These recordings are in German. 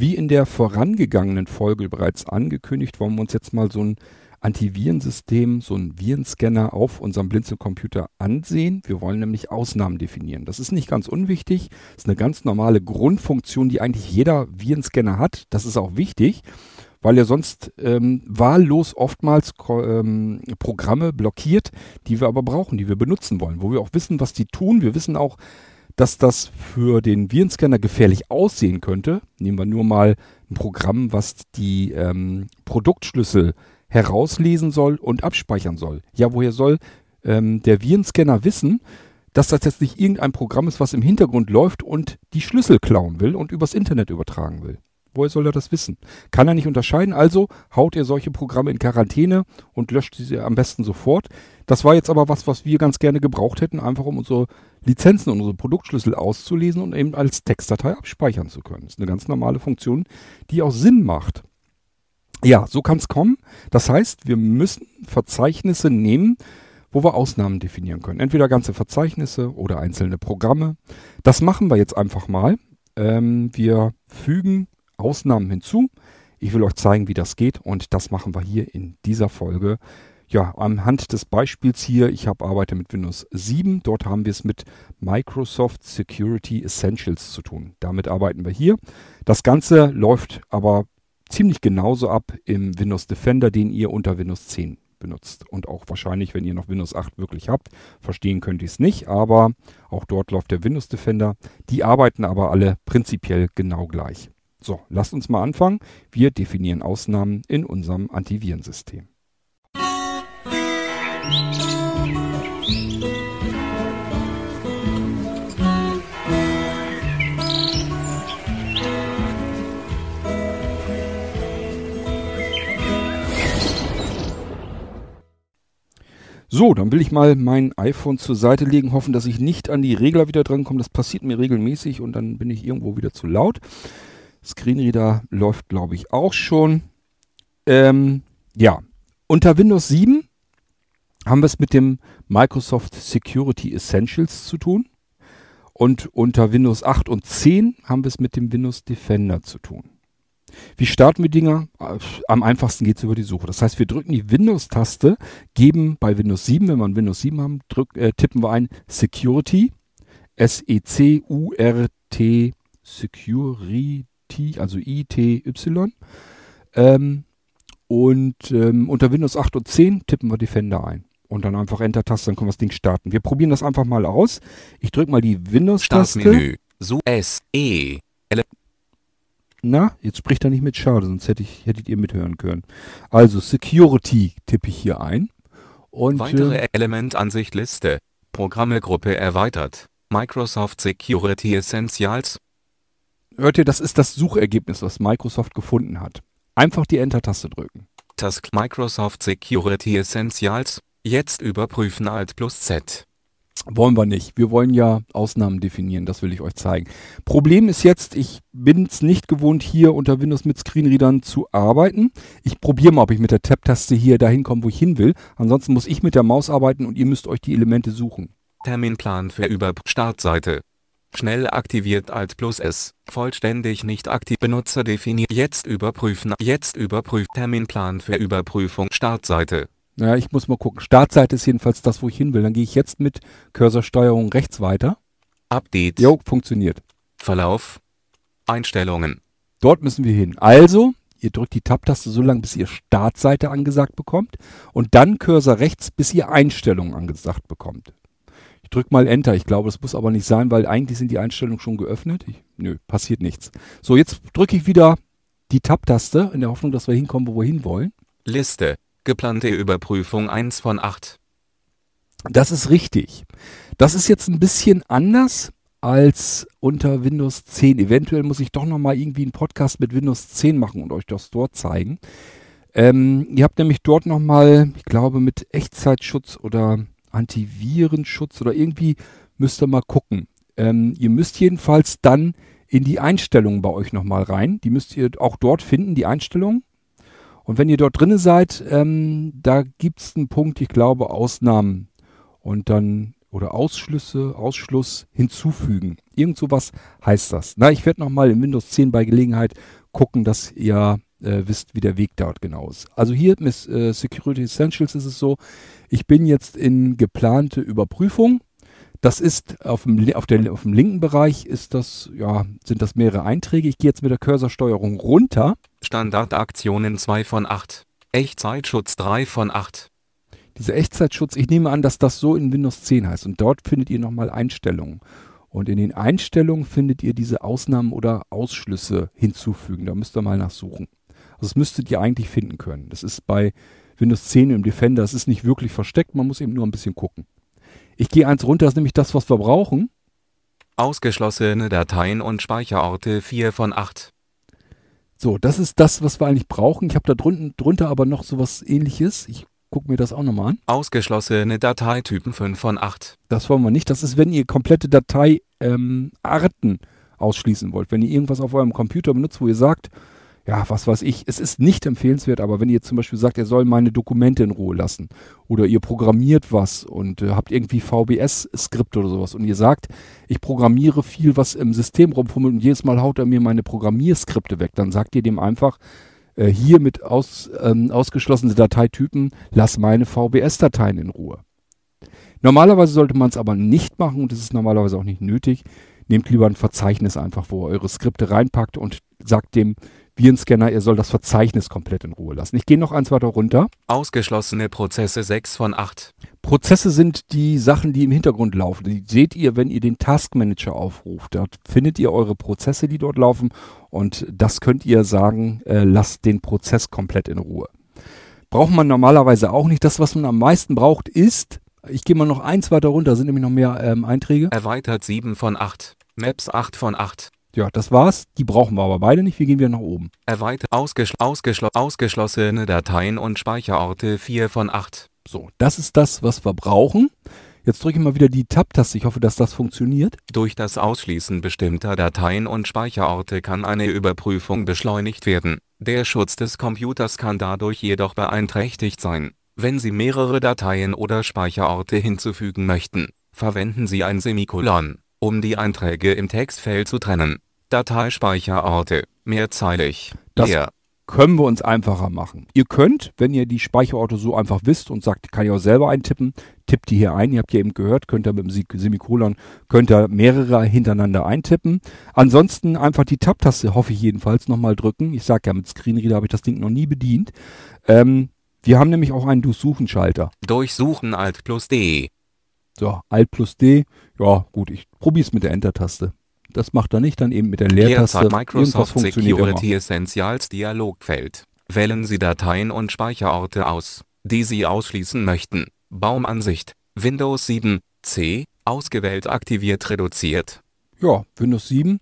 Wie in der vorangegangenen Folge bereits angekündigt, wollen wir uns jetzt mal so ein Antivirensystem, so ein Virenscanner auf unserem Blinzelcomputer ansehen. Wir wollen nämlich Ausnahmen definieren. Das ist nicht ganz unwichtig. Das ist eine ganz normale Grundfunktion, die eigentlich jeder Virenscanner hat. Das ist auch wichtig, weil er sonst ähm, wahllos oftmals ähm, Programme blockiert, die wir aber brauchen, die wir benutzen wollen, wo wir auch wissen, was die tun. Wir wissen auch, dass das für den Virenscanner gefährlich aussehen könnte. Nehmen wir nur mal ein Programm, was die ähm, Produktschlüssel herauslesen soll und abspeichern soll. Ja, woher soll ähm, der Virenscanner wissen, dass das jetzt nicht irgendein Programm ist, was im Hintergrund läuft und die Schlüssel klauen will und übers Internet übertragen will? Woher soll er das wissen? Kann er nicht unterscheiden, also haut er solche Programme in Quarantäne und löscht sie am besten sofort. Das war jetzt aber was, was wir ganz gerne gebraucht hätten, einfach um unsere Lizenzen und unsere Produktschlüssel auszulesen und eben als Textdatei abspeichern zu können. Das ist eine ganz normale Funktion, die auch Sinn macht. Ja, so kann es kommen. Das heißt, wir müssen Verzeichnisse nehmen, wo wir Ausnahmen definieren können. Entweder ganze Verzeichnisse oder einzelne Programme. Das machen wir jetzt einfach mal. Ähm, wir fügen Ausnahmen hinzu. Ich will euch zeigen, wie das geht und das machen wir hier in dieser Folge. Ja, anhand des Beispiels hier, ich habe arbeite mit Windows 7, dort haben wir es mit Microsoft Security Essentials zu tun. Damit arbeiten wir hier. Das Ganze läuft aber ziemlich genauso ab im Windows Defender, den ihr unter Windows 10 benutzt. Und auch wahrscheinlich, wenn ihr noch Windows 8 wirklich habt, verstehen könnt ihr es nicht, aber auch dort läuft der Windows Defender. Die arbeiten aber alle prinzipiell genau gleich. So, lasst uns mal anfangen. Wir definieren Ausnahmen in unserem Antivirensystem. So, dann will ich mal mein iPhone zur Seite legen, hoffen, dass ich nicht an die Regler wieder drankomme. Das passiert mir regelmäßig und dann bin ich irgendwo wieder zu laut. Screenreader läuft, glaube ich, auch schon. Ähm, ja, unter Windows 7 haben wir es mit dem Microsoft Security Essentials zu tun. Und unter Windows 8 und 10 haben wir es mit dem Windows Defender zu tun. Wie starten wir Dinger? Am einfachsten geht es über die Suche. Das heißt, wir drücken die Windows-Taste, geben bei Windows 7, wenn wir ein Windows 7 haben, drück, äh, tippen wir ein Security, S-E-C-U-R-T, Security, also I-T-Y. Ähm, und ähm, unter Windows 8 und 10 tippen wir Defender ein. Und dann einfach Enter-Taste, dann können wir das Ding starten. Wir probieren das einfach mal aus. Ich drücke mal die Windows-Taste. Startmenü. So S E L na, jetzt spricht er nicht mit Schade, sonst hätte ich, hättet ihr mithören können. Also Security tippe ich hier ein. Und, Weitere äh, Elementansicht-Liste. Programmegruppe erweitert. Microsoft Security Essentials. Hört ihr, das ist das Suchergebnis, was Microsoft gefunden hat. Einfach die Enter-Taste drücken. Task Microsoft Security Essentials. Jetzt überprüfen Alt plus Z. Wollen wir nicht. Wir wollen ja Ausnahmen definieren, das will ich euch zeigen. Problem ist jetzt, ich bin es nicht gewohnt, hier unter Windows mit Screenreadern zu arbeiten. Ich probiere mal, ob ich mit der Tab-Taste hier dahin komme, wo ich hin will. Ansonsten muss ich mit der Maus arbeiten und ihr müsst euch die Elemente suchen. Terminplan für Über Startseite. Schnell aktiviert Alt plus S. Vollständig nicht aktiv. Benutzer definiert. Jetzt überprüfen. Jetzt überprüft. Terminplan für Überprüfung. Startseite. Ja, ich muss mal gucken. Startseite ist jedenfalls das, wo ich hin will. Dann gehe ich jetzt mit Cursorsteuerung rechts weiter. Update. Jo, funktioniert. Verlauf. Einstellungen. Dort müssen wir hin. Also, ihr drückt die Tab-Taste so lange, bis ihr Startseite angesagt bekommt. Und dann Cursor rechts, bis ihr Einstellungen angesagt bekommt. Ich drücke mal Enter. Ich glaube, das muss aber nicht sein, weil eigentlich sind die Einstellungen schon geöffnet. Ich, nö, passiert nichts. So, jetzt drücke ich wieder die Tab-Taste in der Hoffnung, dass wir hinkommen, wo wir hinwollen. Liste. Geplante Überprüfung 1 von 8. Das ist richtig. Das ist jetzt ein bisschen anders als unter Windows 10. Eventuell muss ich doch nochmal irgendwie einen Podcast mit Windows 10 machen und euch das dort zeigen. Ähm, ihr habt nämlich dort nochmal, ich glaube, mit Echtzeitschutz oder Antivirenschutz oder irgendwie müsst ihr mal gucken. Ähm, ihr müsst jedenfalls dann in die Einstellungen bei euch nochmal rein. Die müsst ihr auch dort finden, die Einstellungen. Und wenn ihr dort drinne seid, ähm, da gibt es einen Punkt, ich glaube, Ausnahmen und dann oder Ausschlüsse, Ausschluss hinzufügen. Irgend sowas heißt das. Na, ich werde nochmal in Windows 10 bei Gelegenheit gucken, dass ihr äh, wisst, wie der Weg dort genau ist. Also hier mit äh, Security Essentials ist es so, ich bin jetzt in geplante Überprüfung. Das ist auf dem, auf, der, auf dem linken Bereich ist das, ja, sind das mehrere Einträge. Ich gehe jetzt mit der Cursorsteuerung runter. Standardaktionen 2 von 8. Echtzeitschutz 3 von 8. Dieser Echtzeitschutz, ich nehme an, dass das so in Windows 10 heißt. Und dort findet ihr nochmal Einstellungen. Und in den Einstellungen findet ihr diese Ausnahmen oder Ausschlüsse hinzufügen. Da müsst ihr mal nachsuchen. Also das müsstet ihr eigentlich finden können. Das ist bei Windows 10 im Defender, das ist nicht wirklich versteckt, man muss eben nur ein bisschen gucken. Ich gehe eins runter, das ist nämlich das, was wir brauchen. Ausgeschlossene Dateien und Speicherorte 4 von 8. So, das ist das, was wir eigentlich brauchen. Ich habe da drunten, drunter aber noch sowas ähnliches. Ich gucke mir das auch nochmal an. Ausgeschlossene Dateitypen 5 von 8. Das wollen wir nicht. Das ist, wenn ihr komplette Dateiarten ähm, ausschließen wollt. Wenn ihr irgendwas auf eurem Computer benutzt, wo ihr sagt, ja, was weiß ich, es ist nicht empfehlenswert, aber wenn ihr zum Beispiel sagt, er soll meine Dokumente in Ruhe lassen oder ihr programmiert was und äh, habt irgendwie VBS-Skript oder sowas und ihr sagt, ich programmiere viel, was im System rumfummelt und jedes Mal haut er mir meine Programmierskripte weg, dann sagt ihr dem einfach, äh, hier mit aus, ähm, ausgeschlossenen Dateitypen, lass meine VBS-Dateien in Ruhe. Normalerweise sollte man es aber nicht machen und es ist normalerweise auch nicht nötig. Nehmt lieber ein Verzeichnis einfach, wo ihr eure Skripte reinpackt und sagt dem, Virenscanner, er soll das Verzeichnis komplett in Ruhe lassen. Ich gehe noch eins weiter runter. Ausgeschlossene Prozesse 6 von 8. Prozesse sind die Sachen, die im Hintergrund laufen. Die seht ihr, wenn ihr den Task Manager aufruft. Dort findet ihr eure Prozesse, die dort laufen. Und das könnt ihr sagen, äh, lasst den Prozess komplett in Ruhe. Braucht man normalerweise auch nicht. Das, was man am meisten braucht, ist, ich gehe mal noch eins weiter runter, sind nämlich noch mehr ähm, Einträge. Erweitert 7 von 8. Maps 8 von 8. Ja, das war's. Die brauchen wir aber beide nicht. Wir gehen wieder nach oben. Erweitert ausgeschl ausgeschl ausgeschlossene Dateien und Speicherorte 4 von 8. So, das ist das, was wir brauchen. Jetzt drücke ich mal wieder die Tab-Taste. Ich hoffe, dass das funktioniert. Durch das Ausschließen bestimmter Dateien und Speicherorte kann eine Überprüfung beschleunigt werden. Der Schutz des Computers kann dadurch jedoch beeinträchtigt sein. Wenn Sie mehrere Dateien oder Speicherorte hinzufügen möchten, verwenden Sie ein Semikolon um die Einträge im Textfeld zu trennen. Dateispeicherorte, mehrzeilig, das leer. können wir uns einfacher machen. Ihr könnt, wenn ihr die Speicherorte so einfach wisst und sagt, kann ich auch selber eintippen, tippt die hier ein. Ihr habt ja eben gehört, könnt ihr mit dem Semikolon, könnt ihr mehrere hintereinander eintippen. Ansonsten einfach die Tab-Taste, hoffe ich jedenfalls, nochmal drücken. Ich sage ja, mit Screenreader habe ich das Ding noch nie bedient. Ähm, wir haben nämlich auch einen Durchsuchen-Schalter. Durchsuchen Alt plus D. So, Alt plus D. Ja, gut, ich probiere es mit der Enter-Taste. Das macht er nicht, dann eben mit der Leertaste. Microsoft Security Essentials Dialogfeld. Wählen Sie Dateien und Speicherorte aus, die Sie ausschließen möchten. Baumansicht. Windows 7, C, ausgewählt aktiviert reduziert. Ja, Windows 7.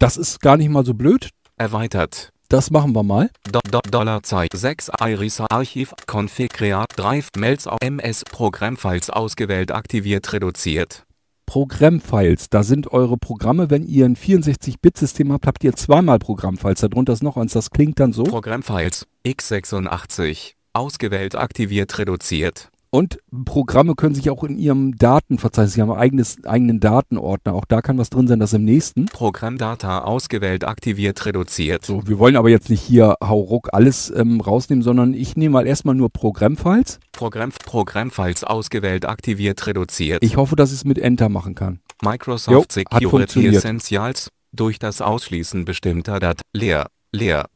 Das ist gar nicht mal so blöd. Erweitert. Das machen wir mal. Do Do Dollarzeichen 6 Iris Archiv Config Create Drive Mails auf MS Programmfiles ausgewählt aktiviert reduziert. Programmfiles, da sind eure Programme, wenn ihr ein 64-Bit-System habt, habt ihr zweimal Programmfiles. Darunter ist noch eins, das klingt dann so. Programmfiles x86 ausgewählt aktiviert reduziert. Und Programme können sich auch in ihrem Datenverzeichnis, sie haben einen eigenes, eigenen Datenordner, auch da kann was drin sein, das im nächsten. Programmdata ausgewählt, aktiviert, reduziert. So, wir wollen aber jetzt nicht hier hauruck alles ähm, rausnehmen, sondern ich nehme mal erstmal nur Programmfiles. Programm, Programmfiles ausgewählt, aktiviert, reduziert. Ich hoffe, dass ich es mit Enter machen kann. Microsoft jo, Security Essentials durch das Ausschließen bestimmter Daten leer, leer.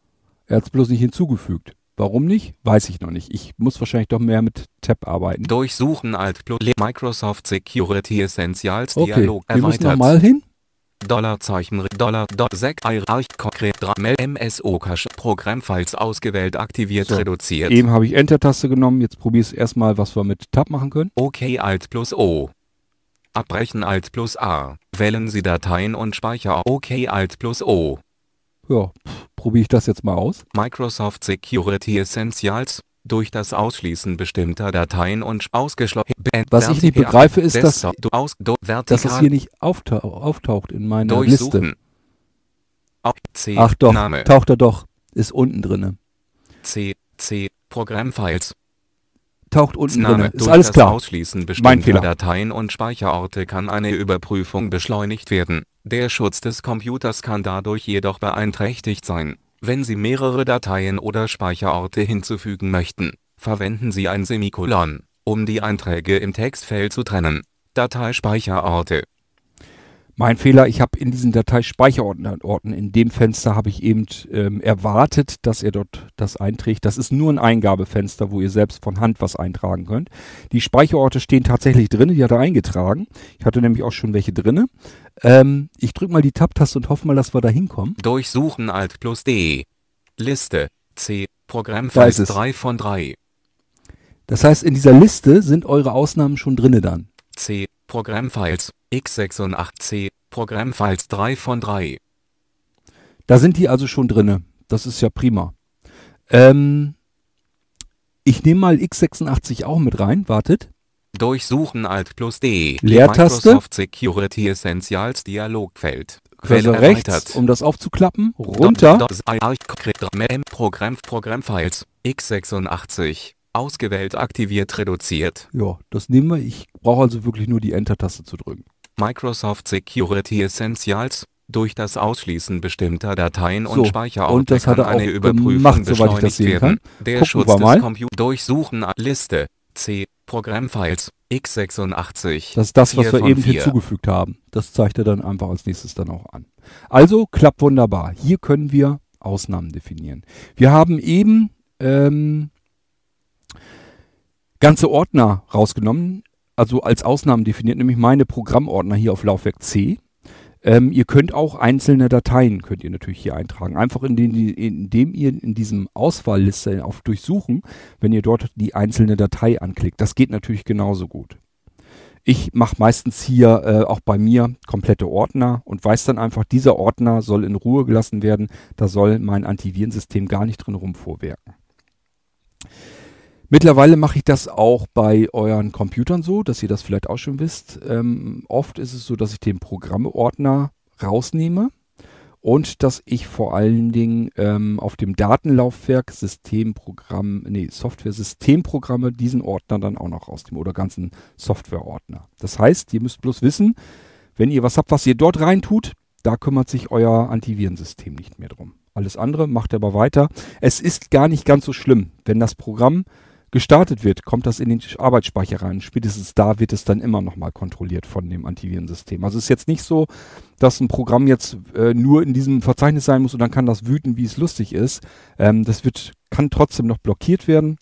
Er hat es bloß nicht hinzugefügt. Warum nicht? Weiß ich noch nicht. Ich muss wahrscheinlich doch mehr mit Tab arbeiten. Durchsuchen Alt plus Microsoft Security Essentials okay. Dialog erweitert. Wir müssen nochmal hin. Dollarzeichen Dollar Dot Sec Arch konkret MSO Cache Programmfiles ausgewählt aktiviert so, reduziert. Eben habe ich Enter-Taste genommen. Jetzt probiere ich erstmal, was wir mit Tab machen können. OK Alt plus O. Abbrechen Alt plus A. Wählen Sie Dateien und Speicher. OK Alt plus O. Ja, probiere ich das jetzt mal aus. Microsoft Security Essentials durch das Ausschließen bestimmter Dateien und ausgeschlossen. Was ich nicht begreife, ist, dass, dass es hier nicht auftau auftaucht in meiner Liste. Ach doch, Name. taucht er doch. Ist unten drinne. C, C, Programmfiles. Taucht unten drinne. Ist alles das klar. Ausschließen bestimmter Dateien und Speicherorte kann eine Überprüfung beschleunigt werden. Der Schutz des Computers kann dadurch jedoch beeinträchtigt sein. Wenn Sie mehrere Dateien oder Speicherorte hinzufügen möchten, verwenden Sie ein Semikolon, um die Einträge im Textfeld zu trennen. Dateispeicherorte mein Fehler, ich habe in diesen Dateispeicherorten, in dem Fenster habe ich eben ähm, erwartet, dass er dort das einträgt. Das ist nur ein Eingabefenster, wo ihr selbst von Hand was eintragen könnt. Die Speicherorte stehen tatsächlich drin, die hat er eingetragen. Ich hatte nämlich auch schon welche drin. Ähm, ich drücke mal die Tab-Taste und hoffe mal, dass wir da hinkommen. Durchsuchen Alt plus D. Liste C. Programmfiles 3 von 3. Das heißt, in dieser Liste sind eure Ausnahmen schon drinne dann. C. Programmfiles x86c, Programmfiles 3 von 3. Da sind die also schon drinne. Das ist ja prima. Ähm, ich nehme mal x86 auch mit rein. Wartet. Durchsuchen Alt plus D. Leertaste. Microsoft Security Essentials Dialogfeld. Quelle rechts, um das aufzuklappen. Runter. Programm, Programmfiles. x86. Ausgewählt, aktiviert, reduziert. Ja, das nehmen wir. Ich brauche also wirklich nur die Enter-Taste zu drücken. Microsoft Security Essentials durch das Ausschließen bestimmter Dateien und Speicherorte und das kann hat er eine auch Überprüfung gemacht, soweit ich das sehen werden. Kann. Der Gucken Schutz des Computers Durchsuchen Liste C Programmfiles x86. Das ist das, was wir eben vier. hinzugefügt haben. Das zeigt er dann einfach als nächstes dann auch an. Also klappt wunderbar. Hier können wir Ausnahmen definieren. Wir haben eben ähm, ganze Ordner rausgenommen, also als Ausnahmen definiert, nämlich meine Programmordner hier auf Laufwerk C. Ähm, ihr könnt auch einzelne Dateien, könnt ihr natürlich hier eintragen. Einfach indem, indem ihr in diesem Auswahlliste auf Durchsuchen, wenn ihr dort die einzelne Datei anklickt. Das geht natürlich genauso gut. Ich mache meistens hier äh, auch bei mir komplette Ordner und weiß dann einfach, dieser Ordner soll in Ruhe gelassen werden. Da soll mein Antivirensystem gar nicht drin rumvorwerken. Mittlerweile mache ich das auch bei euren Computern so, dass ihr das vielleicht auch schon wisst. Ähm, oft ist es so, dass ich den Programmeordner rausnehme und dass ich vor allen Dingen ähm, auf dem Datenlaufwerk Systemprogramm, nee, Software-Systemprogramme diesen Ordner dann auch noch rausnehme oder ganzen Softwareordner. Das heißt, ihr müsst bloß wissen, wenn ihr was habt, was ihr dort reintut, da kümmert sich euer Antivirensystem nicht mehr drum. Alles andere macht aber weiter. Es ist gar nicht ganz so schlimm, wenn das Programm gestartet wird, kommt das in den Arbeitsspeicher rein. Spätestens da wird es dann immer nochmal kontrolliert von dem Antivirensystem. Also es ist jetzt nicht so, dass ein Programm jetzt äh, nur in diesem Verzeichnis sein muss und dann kann das wüten, wie es lustig ist. Ähm, das wird, kann trotzdem noch blockiert werden.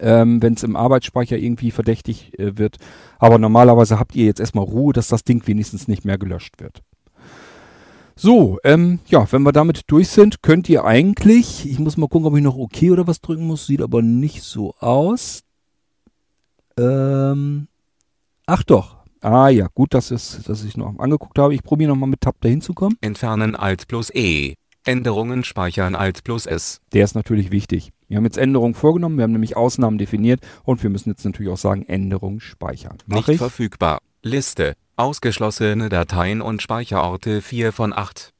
Ähm, wenn es im Arbeitsspeicher irgendwie verdächtig äh, wird. Aber normalerweise habt ihr jetzt erstmal Ruhe, dass das Ding wenigstens nicht mehr gelöscht wird. So, ähm, ja, wenn wir damit durch sind, könnt ihr eigentlich, ich muss mal gucken, ob ich noch OK oder was drücken muss, sieht aber nicht so aus. Ähm, ach doch. Ah ja, gut, dass, es, dass ich noch angeguckt habe. Ich probiere nochmal mit Tab dahin zu kommen. Entfernen Alt plus E. Änderungen speichern Alt plus S. Der ist natürlich wichtig. Wir haben jetzt Änderungen vorgenommen, wir haben nämlich Ausnahmen definiert und wir müssen jetzt natürlich auch sagen, Änderungen speichern. Mach Nicht ich? verfügbar. Liste. Ausgeschlossene Dateien und Speicherorte 4 von 8.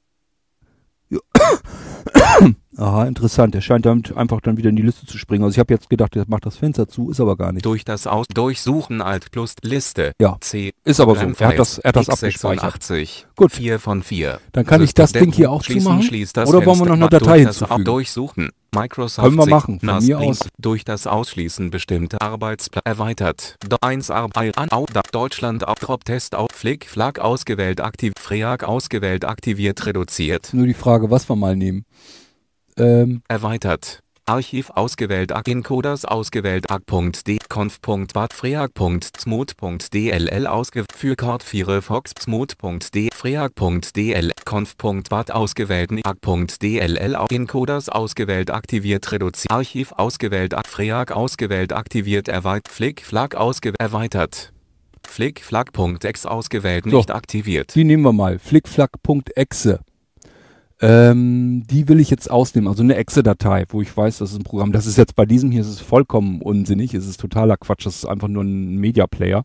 Aha, interessant. Der scheint damit einfach dann wieder in die Liste zu springen. Also ich habe jetzt gedacht, der macht das Fenster zu, ist aber gar nicht. Durch das Aus Durchsuchen Alt plus Liste. Ja, C. ist aber so. Er hat das, er hat das abgespeichert. 86. Gut. 4 von 4. Dann kann ich das Ding hier auch zumachen. Oder wollen wir noch eine. Datei hinzufügen? Durchsuchen. Microsoft Können wir machen, von mir aus. Durch das Ausschließen bestimmter Arbeitsplätze erweitert. 1 Arbeit an Deutschland auf Test auf Flick Flag ausgewählt aktiv Freak ausgewählt aktiviert reduziert. Nur die Frage, was wir mal nehmen. Ähm, Erweitert. Archiv ausgewählt AG Encoders ausgewählt AG.d conf.wat freak.smooth.dll ausgeführt Cord Firefox smooth.d freak.dl conf.wat ausgewählten AG.dll Encoders ausgewählt aktiviert reduziert Archiv ausgewählt AG Freak ausgewählt aktiviert erweitert Flick Flag ausgewählt erweitert Flick Flag.ex ausgewählt So. nicht aktiviert die nehmen wir mal. Flickflack.exe. Ähm, die will ich jetzt ausnehmen. Also eine Exe-Datei, wo ich weiß, das ist ein Programm. Das ist jetzt bei diesem hier, ist es vollkommen unsinnig. Es ist totaler Quatsch. Das ist einfach nur ein Media-Player.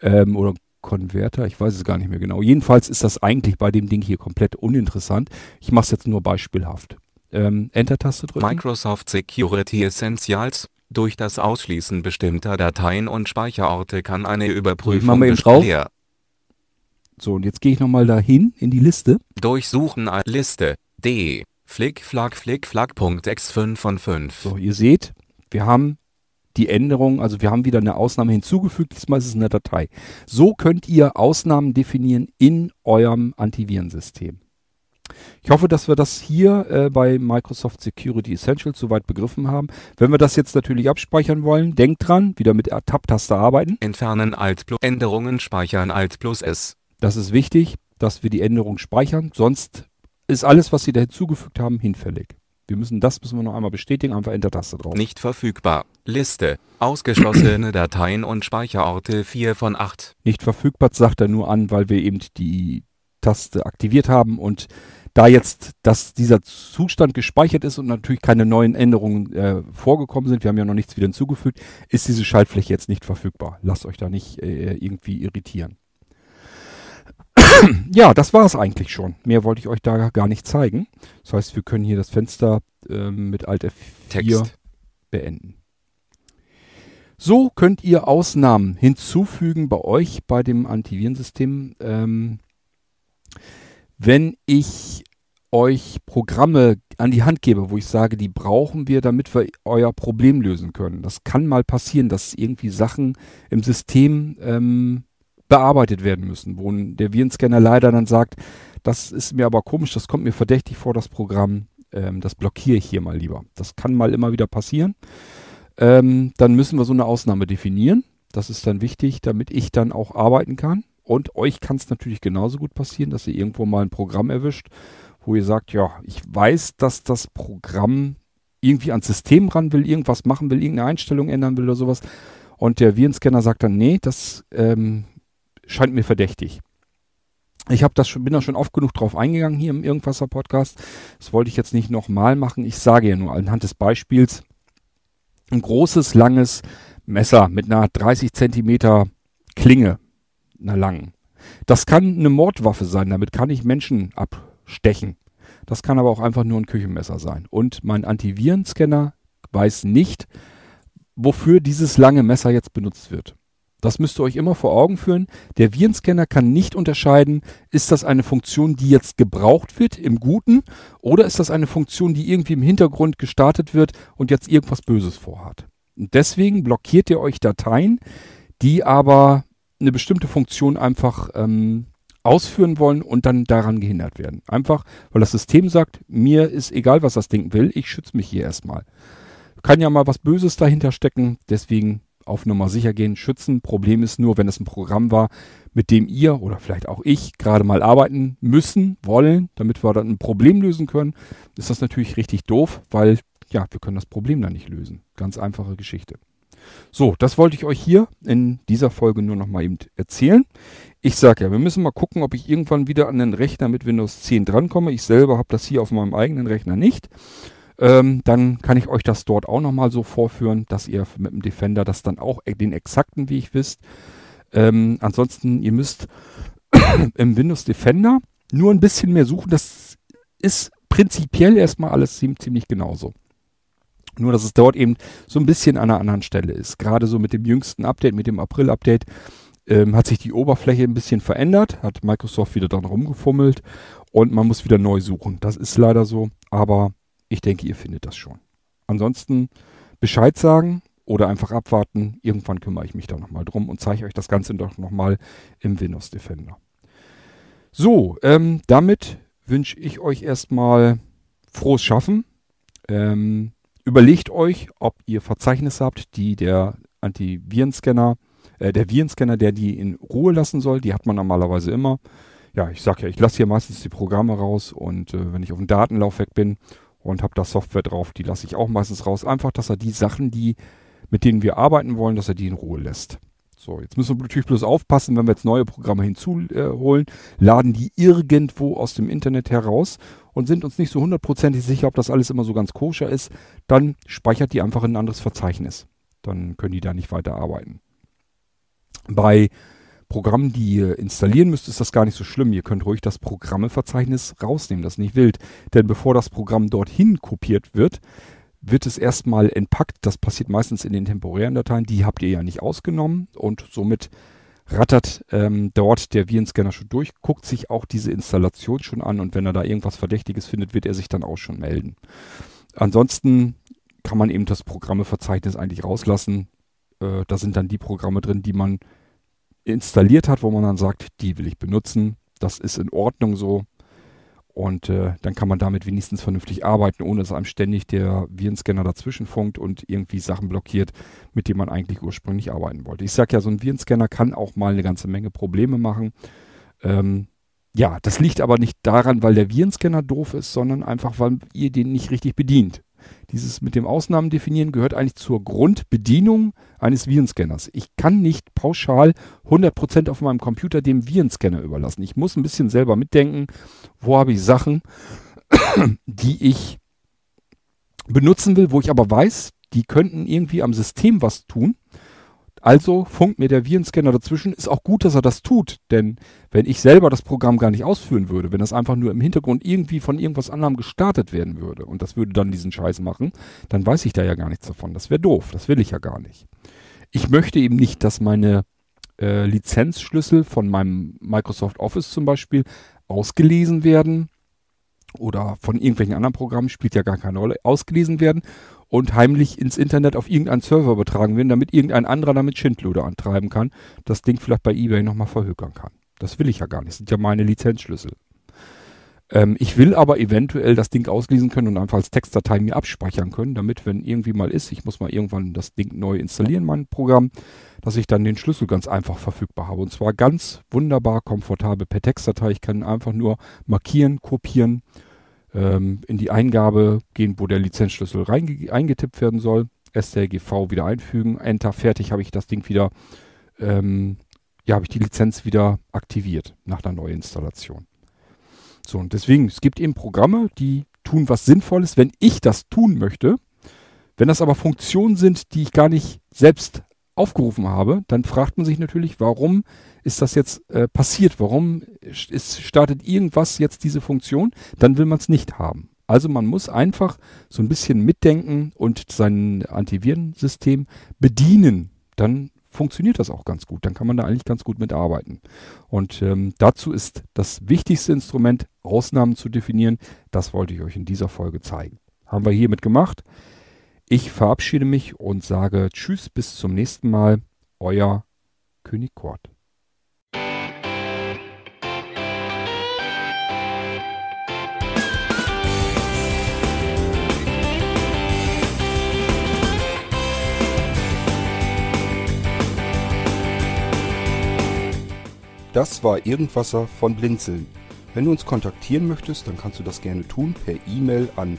Ähm, oder Konverter, ich weiß es gar nicht mehr genau. Jedenfalls ist das eigentlich bei dem Ding hier komplett uninteressant. Ich mache es jetzt nur beispielhaft. Ähm, Enter-Taste drücken. Microsoft Security Essentials. Durch das Ausschließen bestimmter Dateien und Speicherorte kann eine Überprüfung machen wir eben drauf. So, und jetzt gehe ich nochmal dahin in die Liste. Durchsuchen Liste D Flickflack Flickflack.x5 von 5. So, ihr seht, wir haben die Änderung, also wir haben wieder eine Ausnahme hinzugefügt, diesmal ist es eine Datei. So könnt ihr Ausnahmen definieren in eurem Antivirensystem. Ich hoffe, dass wir das hier äh, bei Microsoft Security Essentials soweit begriffen haben. Wenn wir das jetzt natürlich abspeichern wollen, denkt dran, wieder mit der Tab-Taste arbeiten. Entfernen Alt plus Änderungen speichern Alt plus S. Das ist wichtig, dass wir die Änderung speichern, sonst ist alles, was Sie da hinzugefügt haben, hinfällig. Wir müssen das müssen wir noch einmal bestätigen, einfach Enter-Taste drauf. Nicht verfügbar. Liste. Ausgeschlossene Dateien und Speicherorte 4 von 8. Nicht verfügbar sagt er nur an, weil wir eben die Taste aktiviert haben und da jetzt dass dieser Zustand gespeichert ist und natürlich keine neuen Änderungen äh, vorgekommen sind, wir haben ja noch nichts wieder hinzugefügt, ist diese Schaltfläche jetzt nicht verfügbar. Lasst euch da nicht äh, irgendwie irritieren. ja, das war es eigentlich schon. Mehr wollte ich euch da gar nicht zeigen. Das heißt, wir können hier das Fenster äh, mit Alt F4 Text. beenden. So könnt ihr Ausnahmen hinzufügen bei euch bei dem Antivirensystem. Ähm, wenn ich euch Programme an die Hand gebe, wo ich sage, die brauchen wir, damit wir euer Problem lösen können. Das kann mal passieren, dass irgendwie Sachen im System ähm, bearbeitet werden müssen, wo der Virenscanner leider dann sagt, das ist mir aber komisch, das kommt mir verdächtig vor, das Programm, ähm, das blockiere ich hier mal lieber. Das kann mal immer wieder passieren. Ähm, dann müssen wir so eine Ausnahme definieren. Das ist dann wichtig, damit ich dann auch arbeiten kann. Und euch kann es natürlich genauso gut passieren, dass ihr irgendwo mal ein Programm erwischt, wo ihr sagt, ja, ich weiß, dass das Programm irgendwie ans System ran will, irgendwas machen will, irgendeine Einstellung ändern will oder sowas. Und der Virenscanner sagt dann, nee, das ähm, scheint mir verdächtig. Ich habe das schon, bin da schon oft genug drauf eingegangen hier im Irgendwasser Podcast. Das wollte ich jetzt nicht nochmal machen. Ich sage ja nur anhand des Beispiels ein großes, langes Messer mit einer 30 Zentimeter Klinge, einer langen. Das kann eine Mordwaffe sein. Damit kann ich Menschen abstechen. Das kann aber auch einfach nur ein Küchenmesser sein. Und mein Antivirenscanner weiß nicht, wofür dieses lange Messer jetzt benutzt wird. Das müsst ihr euch immer vor Augen führen. Der Virenscanner kann nicht unterscheiden, ist das eine Funktion, die jetzt gebraucht wird im Guten oder ist das eine Funktion, die irgendwie im Hintergrund gestartet wird und jetzt irgendwas Böses vorhat. Und deswegen blockiert ihr euch Dateien, die aber eine bestimmte Funktion einfach ähm, ausführen wollen und dann daran gehindert werden. Einfach, weil das System sagt, mir ist egal, was das Ding will, ich schütze mich hier erstmal. Kann ja mal was Böses dahinter stecken, deswegen auf Nummer sicher gehen, schützen. Problem ist nur, wenn es ein Programm war, mit dem ihr oder vielleicht auch ich gerade mal arbeiten müssen, wollen, damit wir dann ein Problem lösen können, ist das natürlich richtig doof, weil ja, wir können das Problem dann nicht lösen. Ganz einfache Geschichte. So, das wollte ich euch hier in dieser Folge nur noch mal eben erzählen. Ich sage ja, wir müssen mal gucken, ob ich irgendwann wieder an den Rechner mit Windows 10 drankomme. Ich selber habe das hier auf meinem eigenen Rechner nicht. Ähm, dann kann ich euch das dort auch nochmal so vorführen, dass ihr mit dem Defender das dann auch den exakten Weg wisst. Ähm, ansonsten, ihr müsst im Windows Defender nur ein bisschen mehr suchen. Das ist prinzipiell erstmal alles ziemlich genauso. Nur, dass es dort eben so ein bisschen an einer anderen Stelle ist. Gerade so mit dem jüngsten Update, mit dem April-Update, ähm, hat sich die Oberfläche ein bisschen verändert, hat Microsoft wieder dran rumgefummelt und man muss wieder neu suchen. Das ist leider so, aber ich denke, ihr findet das schon. Ansonsten Bescheid sagen oder einfach abwarten. Irgendwann kümmere ich mich da nochmal drum und zeige euch das Ganze doch nochmal im Windows Defender. So, ähm, damit wünsche ich euch erstmal frohes Schaffen. Ähm, überlegt euch, ob ihr Verzeichnisse habt, die der Antivirenscanner, äh, der Virenscanner, der die in Ruhe lassen soll, die hat man normalerweise immer. Ja, ich sag ja, ich lasse hier meistens die Programme raus und äh, wenn ich auf dem Datenlaufwerk bin und habe da Software drauf, die lasse ich auch meistens raus. Einfach, dass er die Sachen, die, mit denen wir arbeiten wollen, dass er die in Ruhe lässt. So, jetzt müssen wir natürlich bloß aufpassen, wenn wir jetzt neue Programme hinzuholen, laden die irgendwo aus dem Internet heraus und sind uns nicht so hundertprozentig sicher, ob das alles immer so ganz koscher ist, dann speichert die einfach in ein anderes Verzeichnis. Dann können die da nicht weiter arbeiten. Bei Programm, die ihr installieren müsst, ist das gar nicht so schlimm. Ihr könnt ruhig das Programmeverzeichnis rausnehmen, das ist nicht wild. Denn bevor das Programm dorthin kopiert wird, wird es erstmal entpackt. Das passiert meistens in den temporären Dateien. Die habt ihr ja nicht ausgenommen und somit rattert ähm, dort der Virenscanner schon durch, guckt sich auch diese Installation schon an und wenn er da irgendwas Verdächtiges findet, wird er sich dann auch schon melden. Ansonsten kann man eben das Programmeverzeichnis eigentlich rauslassen. Äh, da sind dann die Programme drin, die man installiert hat, wo man dann sagt, die will ich benutzen. Das ist in Ordnung so. Und äh, dann kann man damit wenigstens vernünftig arbeiten, ohne dass einem ständig der Virenscanner dazwischen funkt und irgendwie Sachen blockiert, mit denen man eigentlich ursprünglich arbeiten wollte. Ich sage ja, so ein Virenscanner kann auch mal eine ganze Menge Probleme machen. Ähm, ja, das liegt aber nicht daran, weil der Virenscanner doof ist, sondern einfach, weil ihr den nicht richtig bedient. Dieses mit dem Ausnahmen definieren gehört eigentlich zur Grundbedienung eines Virenscanners. Ich kann nicht pauschal 100% auf meinem Computer dem Virenscanner überlassen. Ich muss ein bisschen selber mitdenken, wo habe ich Sachen, die ich benutzen will, wo ich aber weiß, die könnten irgendwie am System was tun. Also funkt mir der Virenscanner dazwischen. Ist auch gut, dass er das tut, denn wenn ich selber das Programm gar nicht ausführen würde, wenn das einfach nur im Hintergrund irgendwie von irgendwas anderem gestartet werden würde und das würde dann diesen Scheiß machen, dann weiß ich da ja gar nichts davon. Das wäre doof, das will ich ja gar nicht. Ich möchte eben nicht, dass meine äh, Lizenzschlüssel von meinem Microsoft Office zum Beispiel ausgelesen werden oder von irgendwelchen anderen Programmen, spielt ja gar keine Rolle, ausgelesen werden und heimlich ins Internet auf irgendeinen Server übertragen werden, damit irgendein anderer damit Schindluder antreiben kann, das Ding vielleicht bei eBay nochmal verhökern kann. Das will ich ja gar nicht. Das sind ja meine Lizenzschlüssel. Ähm, ich will aber eventuell das Ding auslesen können und einfach als Textdatei mir abspeichern können, damit, wenn irgendwie mal ist, ich muss mal irgendwann das Ding neu installieren, mein Programm, dass ich dann den Schlüssel ganz einfach verfügbar habe. Und zwar ganz wunderbar komfortabel per Textdatei. Ich kann einfach nur markieren, kopieren ähm, in die Eingabe gehen, wo der Lizenzschlüssel eingetippt werden soll, STRGV wieder einfügen, Enter, fertig, habe ich das Ding wieder, ähm, ja, habe ich die Lizenz wieder aktiviert nach der Neuinstallation. So, und deswegen, es gibt eben Programme, die tun was Sinnvolles, wenn ich das tun möchte. Wenn das aber Funktionen sind, die ich gar nicht selbst aufgerufen habe, dann fragt man sich natürlich, warum ist das jetzt äh, passiert? Warum ist, startet irgendwas jetzt diese Funktion? Dann will man es nicht haben. Also man muss einfach so ein bisschen mitdenken und sein Antivirensystem bedienen. Dann funktioniert das auch ganz gut. Dann kann man da eigentlich ganz gut mitarbeiten. Und ähm, dazu ist das wichtigste Instrument, Ausnahmen zu definieren. Das wollte ich euch in dieser Folge zeigen. Haben wir hiermit gemacht. Ich verabschiede mich und sage Tschüss, bis zum nächsten Mal. Euer König Kort. Das war Irgendwasser von Blinzeln. Wenn du uns kontaktieren möchtest, dann kannst du das gerne tun per E-Mail an